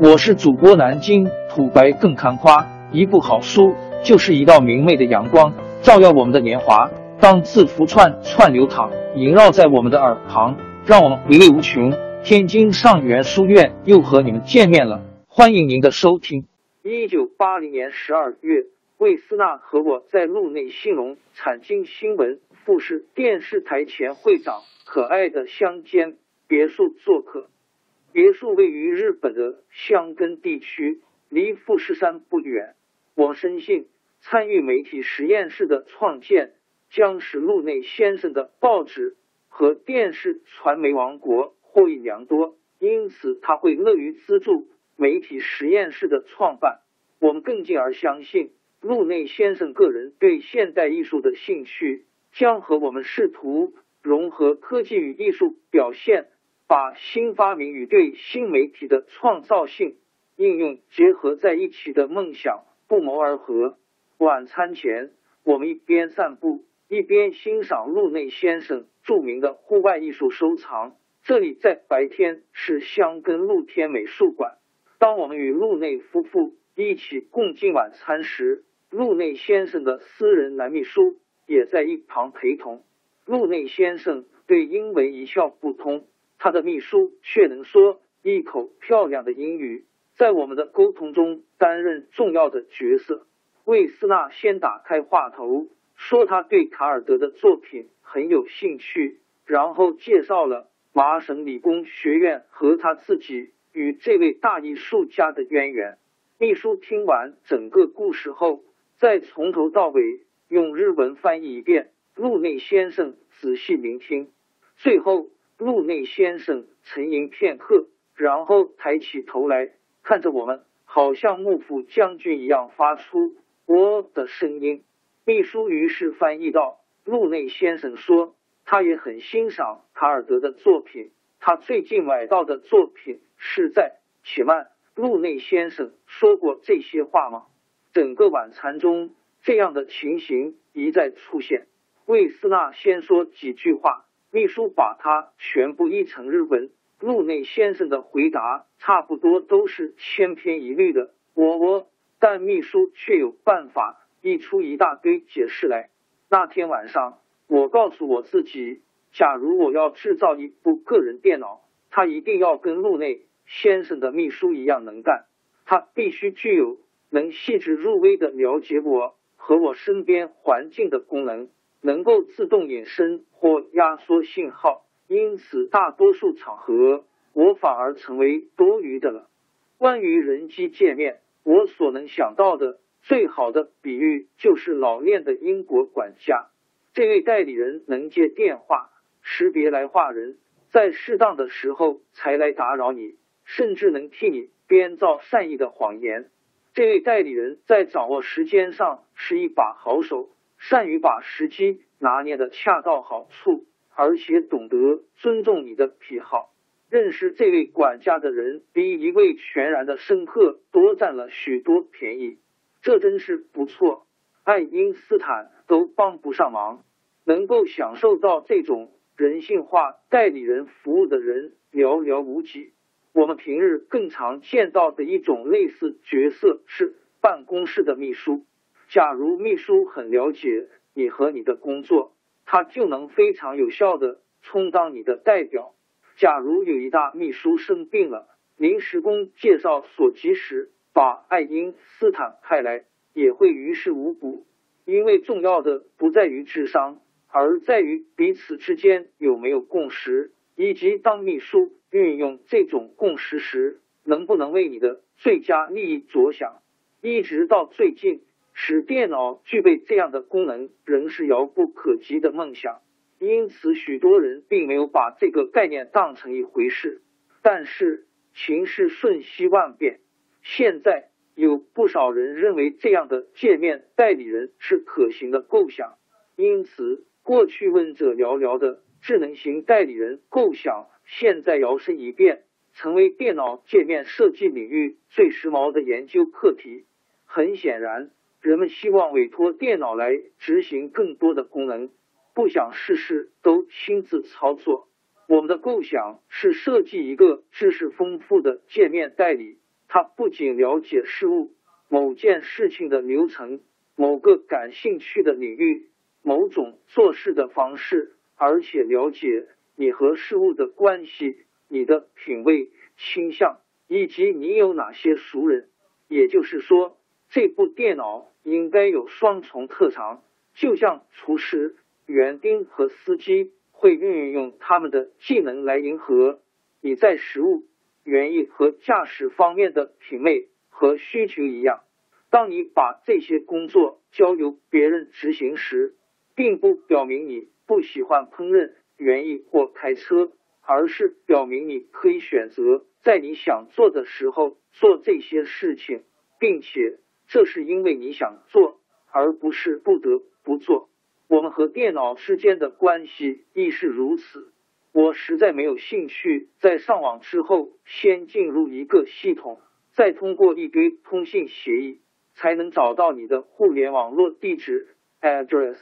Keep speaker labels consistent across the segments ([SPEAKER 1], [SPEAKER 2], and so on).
[SPEAKER 1] 我是主播南京土白更看花，一部好书就是一道明媚的阳光，照耀我们的年华。当字符串串流淌，萦绕在我们的耳旁，让我们回味无穷。天津上元书院又和你们见面了，欢迎您的收听。一九八零年十二月，魏斯纳和我在路内兴隆产经新闻富士电视台前会长可爱的乡间别墅做客。别墅位于日本的箱根地区，离富士山不远。我深信，参与媒体实验室的创建，将使路内先生的报纸和电视传媒王国获益良多。因此，他会乐于资助媒体实验室的创办。我们更进而相信，路内先生个人对现代艺术的兴趣，将和我们试图融合科技与艺术表现。把新发明与对新媒体的创造性应用结合在一起的梦想不谋而合。晚餐前，我们一边散步，一边欣赏路内先生著名的户外艺术收藏。这里在白天是香根露天美术馆。当我们与路内夫妇一起共进晚餐时，路内先生的私人男秘书也在一旁陪同。路内先生对英文一窍不通。他的秘书却能说一口漂亮的英语，在我们的沟通中担任重要的角色。魏斯纳先打开话头，说他对卡尔德的作品很有兴趣，然后介绍了麻省理工学院和他自己与这位大艺术家的渊源。秘书听完整个故事后，再从头到尾用日文翻译一遍。路内先生仔细聆听，最后。路内先生沉吟片刻，然后抬起头来看着我们，好像幕府将军一样，发出“我”的声音。秘书于是翻译道：“路内先生说，他也很欣赏卡尔德的作品。他最近买到的作品是在……且慢，路内先生说过这些话吗？”整个晚餐中，这样的情形一再出现。魏斯纳先说几句话。秘书把他全部译成日文，路内先生的回答差不多都是千篇一律的。我我，但秘书却有办法译出一大堆解释来。那天晚上，我告诉我自己，假如我要制造一部个人电脑，它一定要跟路内先生的秘书一样能干，它必须具有能细致入微的了解我和我身边环境的功能。能够自动隐身或压缩信号，因此大多数场合我反而成为多余的了。关于人机界面，我所能想到的最好的比喻就是老练的英国管家。这位代理人能接电话，识别来话人，在适当的时候才来打扰你，甚至能替你编造善意的谎言。这位代理人在掌握时间上是一把好手。善于把时机拿捏的恰到好处，而且懂得尊重你的癖好。认识这位管家的人，比一位全然的生客多占了许多便宜。这真是不错。爱因斯坦都帮不上忙。能够享受到这种人性化代理人服务的人寥寥无几。我们平日更常见到的一种类似角色是办公室的秘书。假如秘书很了解你和你的工作，他就能非常有效的充当你的代表。假如有一大秘书生病了，临时工介绍所及时把爱因斯坦派来，也会于事无补。因为重要的不在于智商，而在于彼此之间有没有共识，以及当秘书运用这种共识时，能不能为你的最佳利益着想。一直到最近。使电脑具备这样的功能，仍是遥不可及的梦想。因此，许多人并没有把这个概念当成一回事。但是，情势瞬息万变，现在有不少人认为这样的界面代理人是可行的构想。因此，过去问者寥寥的智能型代理人构想，现在摇身一变，成为电脑界面设计领域最时髦的研究课题。很显然。人们希望委托电脑来执行更多的功能，不想事事都亲自操作。我们的构想是设计一个知识丰富的界面代理，它。不仅了解事物、某件事情的流程、某个感兴趣的领域、某种做事的方式，而且了解你和事物的关系、你的品味、倾向以及你有哪些熟人。也就是说，这部电脑应该有双重特长，就像厨师、园丁和司机会运用他们的技能来迎合你在食物、园艺和驾驶方面的品味和需求一样。当你把这些工作交由别人执行时，并不表明你不喜欢烹饪、园艺或开车，而是表明你可以选择在你想做的时候做这些事情，并且这是因为你想做，而不是不得不做。我们和电脑之间的关系亦是如此。我实在没有兴趣在上网之后先进入一个系统，再通过一堆通信协议才能找到你的互联网络地址 address。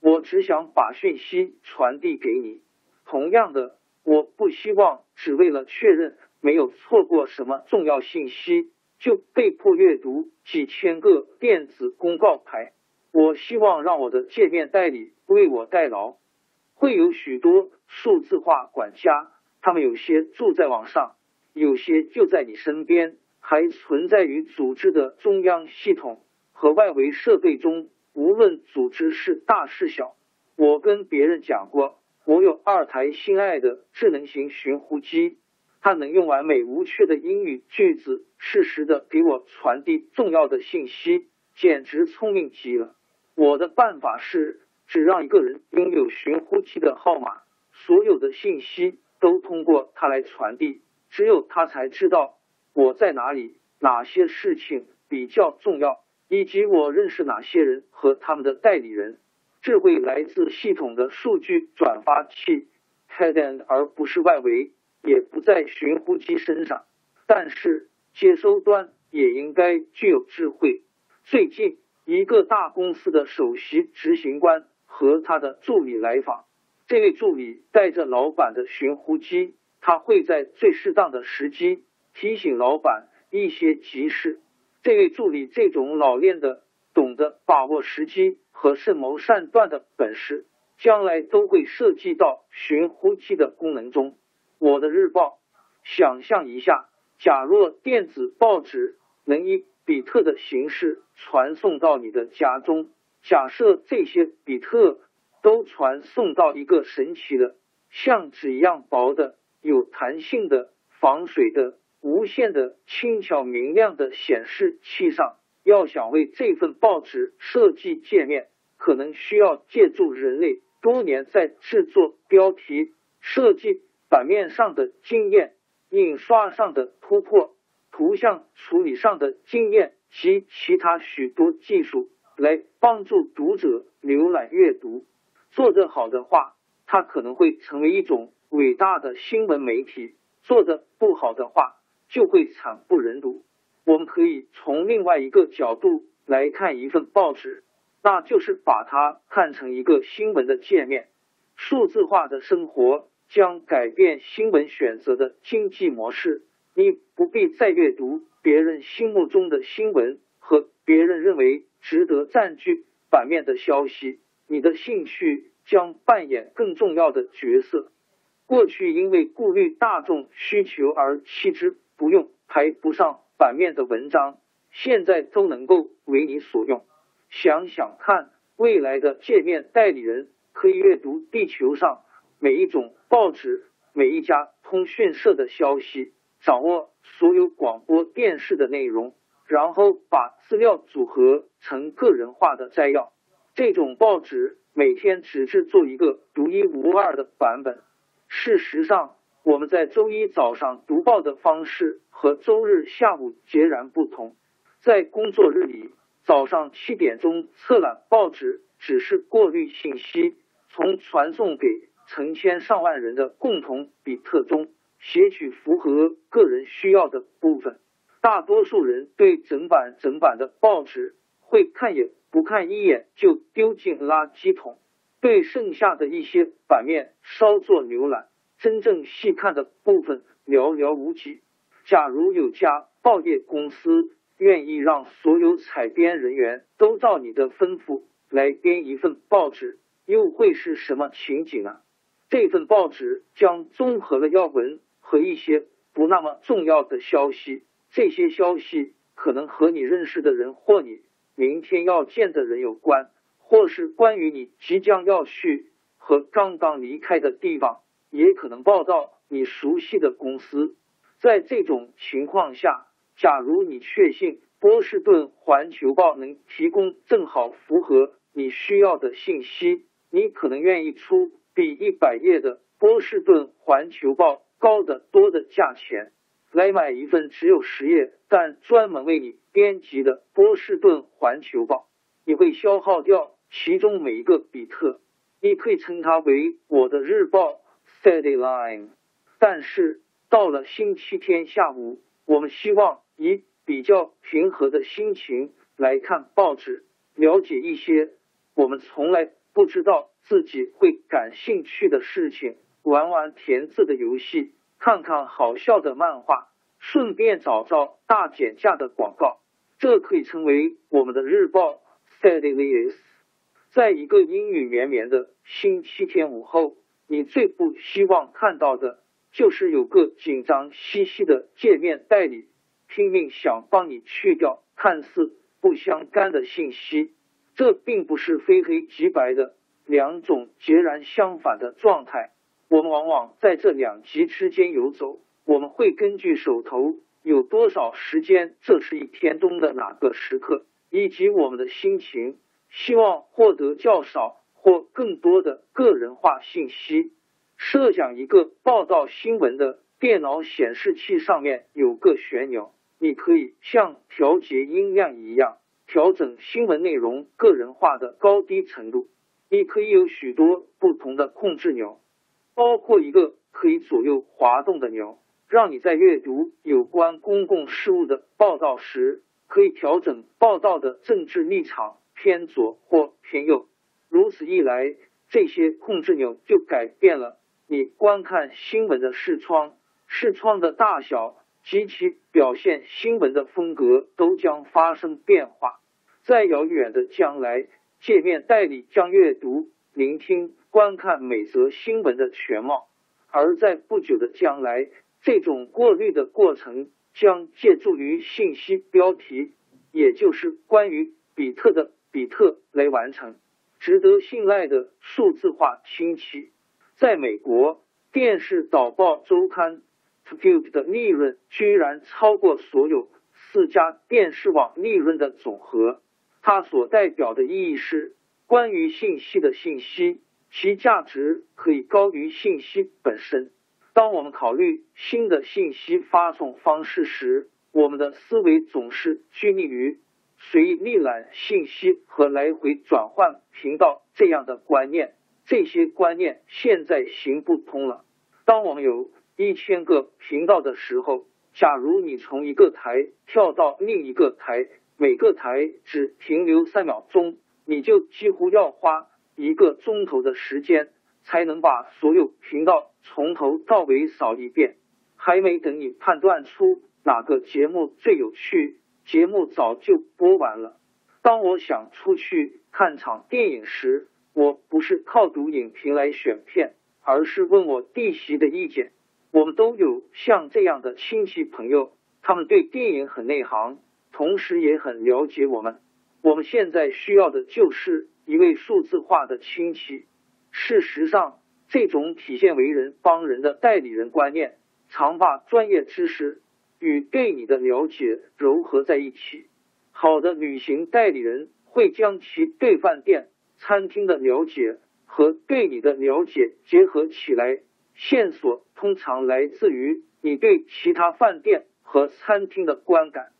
[SPEAKER 1] 我只想把讯息传递给你。同样的，我不希望只为了确认没有错过什么重要信息，就被迫阅读几千个电子公告牌。我希望让我的界面代理为我代劳。会有许多数字化管家，他们有些住在网上，有些就在你身边，还存在于组织的中央系统和外围设备中。无论组织是大是小，我跟别人讲过，我有二台心爱的智能型寻呼机，他能用完美无缺的英语句子，适时的给我传递重要的信息，简直聪明极了。我的办法是，只让一个人拥有寻呼机的号码，所有的信息都通过它来传递，只有他才知道我在哪里，哪些事情比较重要。以及我认识哪些人和他们的代理人，智慧来自系统的数据转发器 headend，而不是外围，也不在寻呼机身上。但是接收端也应该具有智慧。最近，一个大公司的首席执行官和他的助理来访，这位助理带着老板的寻呼机，他会在最适当的时机提醒老板一些急事。这位助理这种老练的、懂得把握时机和慎谋善断的本事，将来都会涉及到寻呼机的功能中。我的日报，想象一下，假若电子报纸能以比特的形式传送到你的家中，假设这些比特都传送到一个神奇的、像纸一样薄的、有弹性的、防水的。无限的轻巧明亮的显示器上，要想为这份报纸设计界面，可能需要借助人类多年在制作标题、设计版面上的经验、印刷上的突破、图像处理上的经验及其他许多技术，来帮助读者浏览阅读。做得好的话，它可能会成为一种伟大的新闻媒体；做得不好的话，就会惨不忍睹。我们可以从另外一个角度来看一份报纸，那就是把它看成一个新闻的界面。数字化的生活将改变新闻选择的经济模式。你不必再阅读别人心目中的新闻和别人认为值得占据版面的消息，你的兴趣将扮演更重要的角色。过去因为顾虑大众需求而弃之。不用排不上版面的文章，现在都能够为你所用。想想看，未来的界面代理人可以阅读地球上每一种报纸、每一家通讯社的消息，掌握所有广播电视的内容，然后把资料组合成个人化的摘要。这种报纸每天只制作一个独一无二的版本。事实上。我们在周一早上读报的方式和周日下午截然不同。在工作日里，早上七点钟测览报纸只是过滤信息，从传送给成千上万人的共同比特中写取符合个人需要的部分。大多数人对整版整版的报纸会看也不看一眼就丢进垃圾桶，对剩下的一些版面稍作浏览。真正细看的部分寥寥无几。假如有家报业公司愿意让所有采编人员都照你的吩咐来编一份报纸，又会是什么情景呢？这份报纸将综合了要闻和一些不那么重要的消息，这些消息可能和你认识的人或你明天要见的人有关，或是关于你即将要去和刚刚离开的地方，也可能报道你熟悉的公司。在这种情况下，假如你确信波士顿环球报能提供正好符合你需要的信息，你可能愿意出。比一百页的波士顿环球报高得多的价钱来买一份只有十页但专门为你编辑的波士顿环球报，你会消耗掉其中每一个比特。你可以称它为我的日报 （Steady Line）。但是到了星期天下午，我们希望以比较平和的心情来看报纸，了解一些我们从来不知道。自己会感兴趣的事情，玩玩填字的游戏，看看好笑的漫画，顺便找找大减价的广告。这可以称为我们的日报。Steadily，在一个阴雨绵绵的星期天午后，你最不希望看到的就是有个紧张兮兮的界面代理，拼命想帮你去掉看似不相干的信息。这并不是非黑即白的。两种截然相反的状态，我们往往在这两极之间游走。我们会根据手头有多少时间，这是一天中的哪个时刻，以及我们的心情，希望获得较少或更多的个人化信息。设想一个报道新闻的电脑显示器上面有个旋钮，你可以像调节音量一样调整新闻内容个人化的高低程度。你可以有许多不同的控制钮，包括一个可以左右滑动的钮，让你在阅读有关公共事务的报道时，可以调整报道的政治立场偏左或偏右。如此一来，这些控制钮就改变了你观看新闻的视窗，视窗的大小及其表现新闻的风格都将发生变化。在遥远的将来。界面代理将阅读、聆听、观看每则新闻的全貌，而在不久的将来，这种过滤的过程将借助于信息标题，也就是关于比特的比特来完成。值得信赖的数字化清奇，在美国电视导报周刊 Pub 的利润居然超过所有四家电视网利润的总和。它所代表的意义是，关于信息的信息，其价值可以高于信息本身。当我们考虑新的信息发送方式时，我们的思维总是拘泥于随意浏览信息和来回转换频道这样的观念。这些观念现在行不通了。当我们有一千个频道的时候，假如你从一个台跳到另一个台。每个台只停留三秒钟，你就几乎要花一个钟头的时间才能把所有频道从头到尾扫一遍。还没等你判断出哪个节目最有趣，节目早就播完了。当我想出去看场电影时，我不是靠读影评来选片，而是问我弟媳的意见。我们都有像这样的亲戚朋友，他们对电影很内行。同时也很了解我们。我们现在需要的就是一位数字化的亲戚。事实上，这种体现为人帮人的代理人观念，常把专业知识与对你的了解糅合在一起。好的旅行代理人会将其对饭店、餐厅的了解和对你的了解结合起来。线索通常来自于你对其他饭店和餐厅的观感。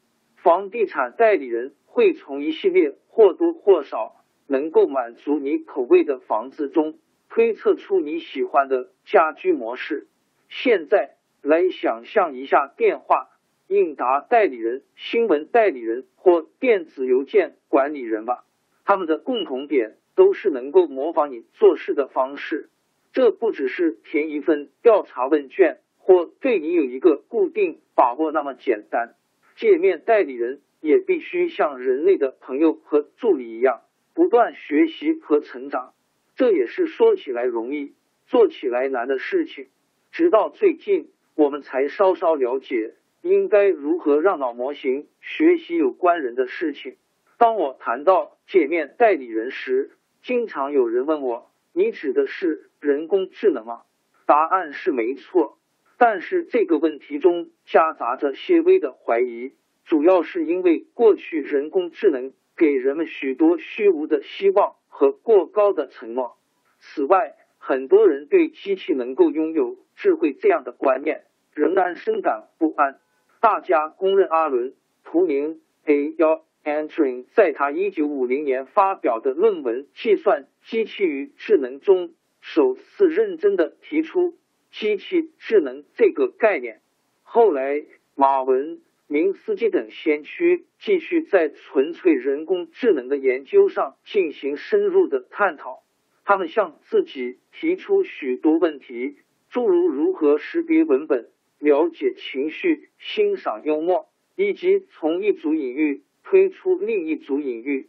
[SPEAKER 1] 房地产代理人会从一系列或多或少能够满足你口味的房子中推测出你喜欢的家居模式。现在来想象一下电话应答代理人、新闻代理人或电子邮件管理人吧，他们的共同点都是能够模仿你做事的方式。这不只是填一份调查问卷或对你有一个固定把握那么简单。界面代理人也必须像人类的朋友和助理一样，不断学习和成长。这也是说起来容易，做起来难的事情。直到最近，我们才稍稍了解应该如何让脑模型学习有关人的事情。当我谈到界面代理人时，经常有人问我：“你指的是人工智能吗？”答案是没错，但是这个问题中夹杂着些微的怀疑，主要是因为过去人工智能给人们许多虚无的希望和过高的承诺。此外，很多人对机器能够拥有智慧这样的观念仍然深感不安。大家公认，阿伦·图灵 A. 幺 Entering 在他一九五零年发表的论文《计算机器与智能》中。首次认真的提出机器智能这个概念。后来，马文、明斯基等先驱继续在纯粹人工智能的研究上进行深入的探讨。他们向自己提出许多问题，诸如如何识别文本、了解情绪、欣赏幽默，以及从一组隐喻推出另一组隐喻。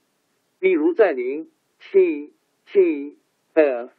[SPEAKER 1] 例如，在零 t t f。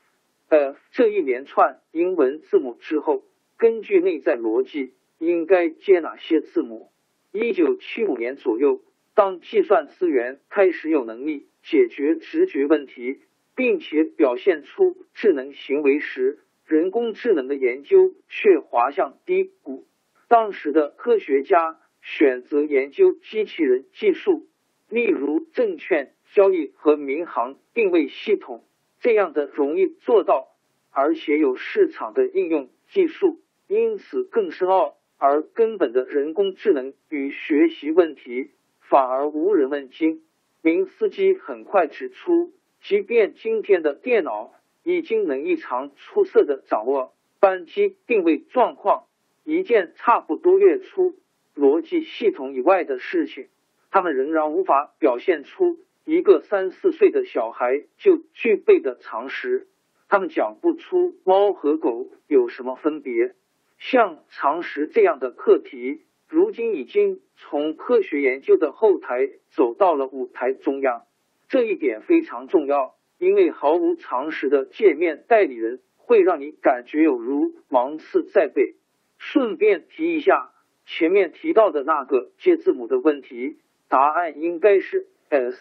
[SPEAKER 1] 呃，这一连串英文字母之后，根据内在逻辑，应该接哪些字母？一九七五年左右，当计算资源开始有能力解决直觉问题，并且表现出智能行为时，人工智能的研究却滑向低谷。当时的科学家选择研究机器人技术，例如证券交易和民航定位系统。这样的容易做到，而且有市场的应用技术，因此更深奥而根本的人工智能与学习问题反而无人问津。明斯基很快指出，即便今天的电脑已经能异常出色的掌握扳机定位状况，一件差不多列出逻辑系统以外的事情，他们仍然无法表现出。一个三四岁的小孩就具备的常识，他们讲不出猫和狗有什么分别。像常识这样的课题，如今已经从科学研究的后台走到了舞台中央。这一点非常重要，因为毫无常识的界面代理人会让你感觉有如芒刺在背。顺便提一下，前面提到的那个接字母的问题，答案应该是 S。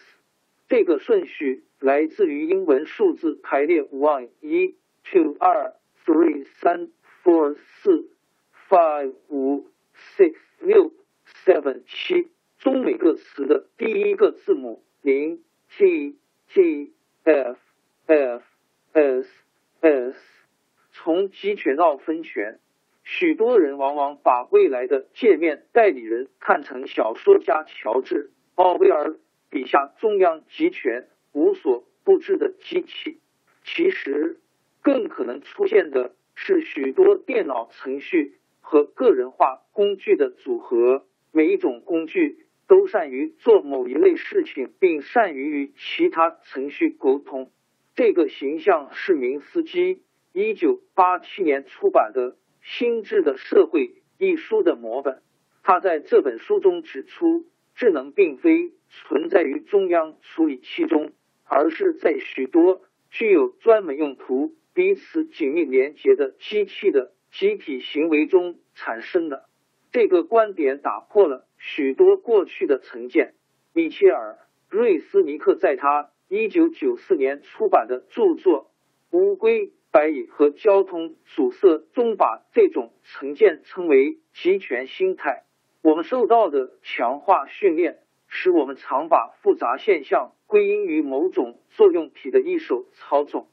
[SPEAKER 1] 这个顺序来自于英文数字排列：one 一，two 二，three 三，four 四，five 五，six 六，seven 七。中每个词的第一个字母零，T T F F S S。从集权到分权，许多人往往把未来的界面代理人看成小说家乔治·奥威尔。笔下中央集权、无所不知的机器，其实更可能出现的是许多电脑程序和个人化工具的组合。每一种工具都善于做某一类事情，并善于与其他程序沟通。这个形象是明斯基一九八七年出版的《心智的社会》一书的模本。他在这本书中指出。智能并非存在于中央处理器中，而是在许多具有专门用途、彼此紧密连接的机器的集体行为中产生的。这个观点打破了许多过去的成见。米切尔·瑞斯尼克在他一九九四年出版的著作《乌龟、白蚁和交通阻塞》中，把这种成见称为集权心态。我们受到的强化训练，使我们常把复杂现象归因于某种作用体的一手操纵。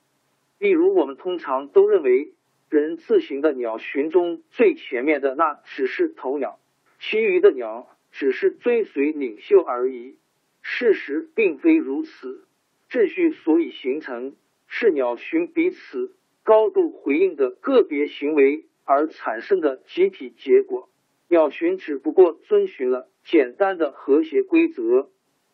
[SPEAKER 1] 例如，我们通常都认为人字形的鸟群中最前面的那只是头鸟，其余的鸟只是追随领袖而已。事实并非如此。秩序所以形成，是鸟群彼此高度回应的个别行为而产生的集体结果。鸟群只不过遵循了简单的和谐规则，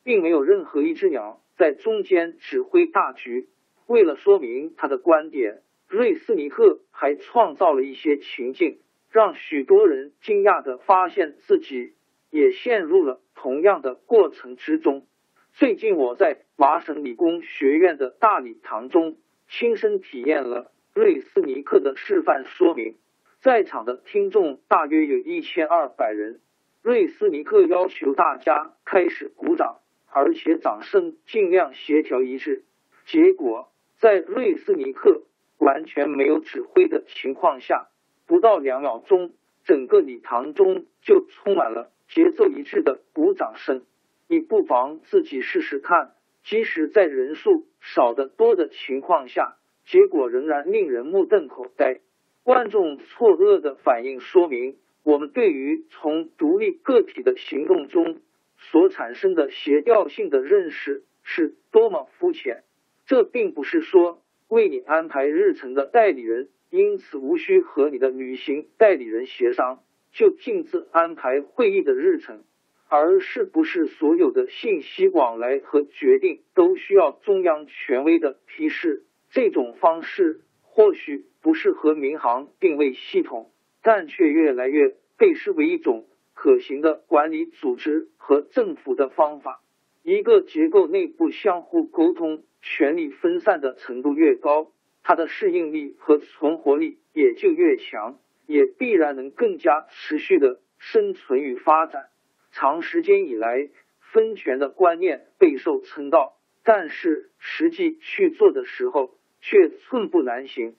[SPEAKER 1] 并没有任何一只鸟在中间指挥大局。为了说明他的观点，瑞斯尼克还创造了一些情境，让许多人惊讶的发现自己也陷入了同样的过程之中。最近我在麻省理工学院的大礼堂中亲身体验了瑞斯尼克的示范说明，在场的听众大约有一千二百人。瑞斯尼克要求大家开始鼓掌，而且掌声尽量协调一致。结果，在瑞斯尼克完全没有指挥的情况下，不到两秒钟，整个礼堂中就充满了节奏一致的鼓掌声。你不妨自己试试看，即使在人数少得多的情况下，结果仍然令人目瞪口呆。观众错愕的反应说明，我们对于从独立个体的行动中所产生的协调性的认识是多么肤浅。这并不是说为你安排日程的代理人因此无需和你的旅行代理人协商就径自安排会议的日程，而是不是所有的信息往来和决定都需要中央权威的批示。这种方式或许不适合民航定位系统，但却越来越被视为一种可行的管理组织和政府的方法。一个结构内部相互沟通。权力分散的程度越高，它的适应力和存活力也就越强，也必然能更加持续的生存与发展。长时间以来，分权的观念备受称道，但是实际去做的时候却寸步难行。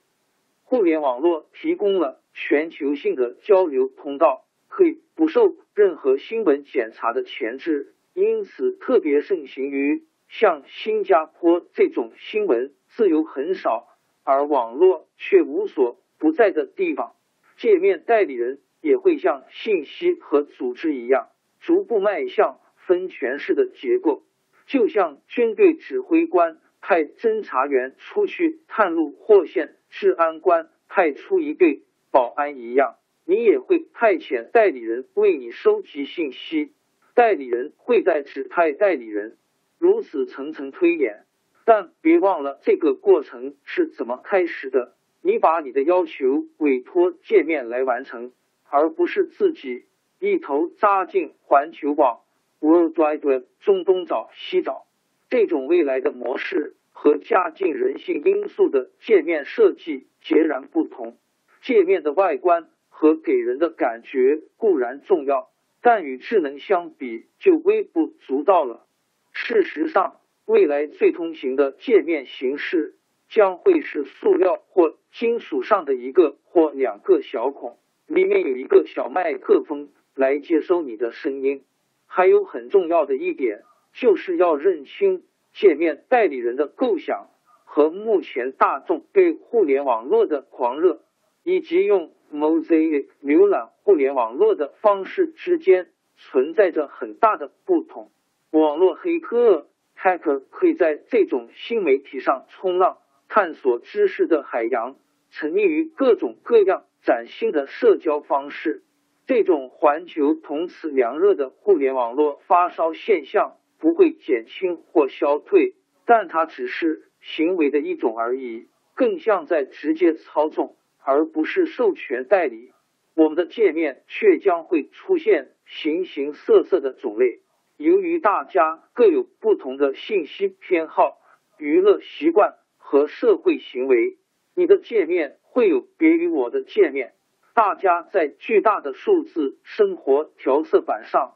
[SPEAKER 1] 互联网络提供了全球性的交流通道，可以不受任何新闻检查的前置，因此特别盛行于。像新加坡这种新闻自由很少，而网络却无所不在的地方，界面代理人也会像信息和组织一样，逐步迈向分权式的结构。就像军队指挥官派侦查员出去探路，或线治安官派出一队保安一样，你也会派遣代理人为你收集信息，代理人会在指派代理人。如此层层推演，但别忘了这个过程是怎么开始的。你把你的要求委托界面来完成，而不是自己一头扎进环球网 World Wide 中东找西找。这种未来的模式和加进人性因素的界面设计截然不同。界面的外观和给人的感觉固然重要，但与智能相比就微不足道了。事实上，未来最通行的界面形式将会是塑料或金属上的一个或两个小孔，里面有一个小麦克风来接收你的声音。还有很重要的一点，就是要认清界面代理人的构想和目前大众对互联网络的狂热，以及用 Mosaic 浏览互联网络的方式之间存在着很大的不同。网络黑客 hacker 可以在这种新媒体上冲浪，探索知识的海洋，沉溺于各种各样崭新的社交方式。这种环球同此凉热的互联网络发烧现象不会减轻或消退，但它只是行为的一种而已，更像在直接操纵，而不是授权代理。我们的界面却将会出现形形色色的种类。由于大家各有不同的信息偏好、娱乐习惯和社会行为，你的界面会有别于我的界面。大家在巨大的数字生活调色板上